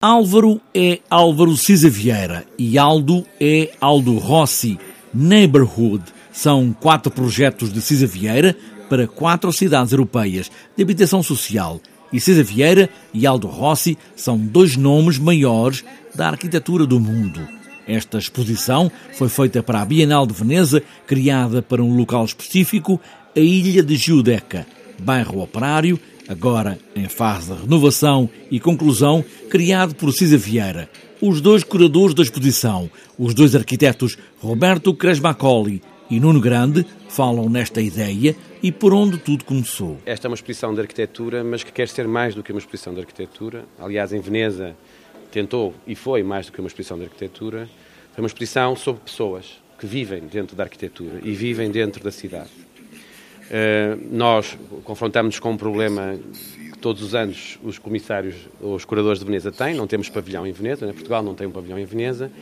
Álvaro é Álvaro Cisa Vieira e Aldo é Aldo Rossi. Neighborhood são quatro projetos de Cisa Vieira para quatro cidades europeias de habitação social. E Cisa Vieira e Aldo Rossi são dois nomes maiores da arquitetura do mundo. Esta exposição foi feita para a Bienal de Veneza, criada para um local específico, a Ilha de Giudeca, bairro operário agora em fase de renovação e conclusão, criado por Cisa Vieira. Os dois curadores da exposição, os dois arquitetos Roberto Cresmacoli e Nuno Grande, falam nesta ideia e por onde tudo começou. Esta é uma exposição de arquitetura, mas que quer ser mais do que uma exposição de arquitetura. Aliás, em Veneza tentou e foi mais do que uma exposição de arquitetura. Foi uma exposição sobre pessoas que vivem dentro da arquitetura e vivem dentro da cidade. Eh, nós confrontamos-nos com um problema que todos os anos os comissários, os curadores de Veneza têm, não temos pavilhão em Veneza, né? Portugal não tem um pavilhão em Veneza,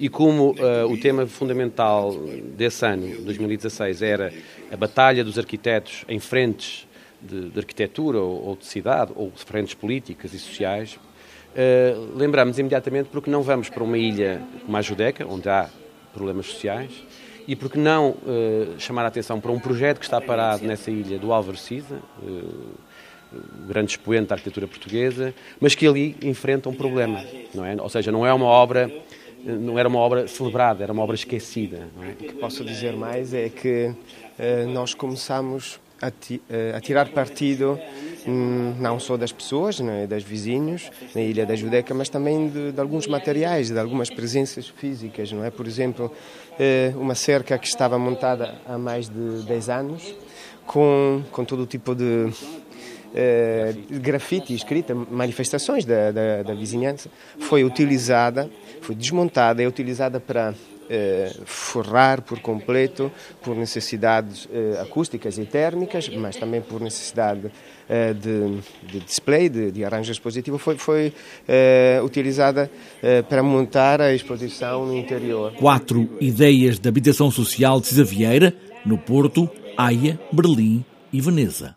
e como uh, o tema fundamental desse ano, 2016, era a batalha dos arquitetos em frentes de, de arquitetura ou, ou, de cidade, ou frentes políticas e sociais, uh, lembramos imediatamente porque não vamos para uma ilha como a Judeca, onde há problemas sociais, e por que não uh, chamar a atenção para um projeto que está parado nessa ilha do Álvaro Cisa, uh, grande expoente da arquitetura portuguesa, mas que ali enfrenta um problema, não é? Ou seja, não é uma obra não era uma obra celebrada, era uma obra esquecida. É? O que posso dizer mais é que uh, nós começamos a, ti, a tirar partido não só das pessoas, né, das vizinhos na Ilha da Judeca, mas também de, de, alguns materiais, de algumas presenças físicas, não é? Por exemplo, eh, uma cerca que estava montada há mais de 10 anos, com, com todo tipo de eh, grafite escrita, manifestações da, da, da vizinhança, foi utilizada, foi desmontada e utilizada para eh, forrar por completo por necessidades eh, acústicas e térmicas, mas também por necessidade eh, de, de, display, de, de arranjo expositivo, foi, foi utilizada para montar a exposição no interior. Quatro ideias de habitação social de Cisa Vieira, no Porto, Haia, Berlim e Veneza.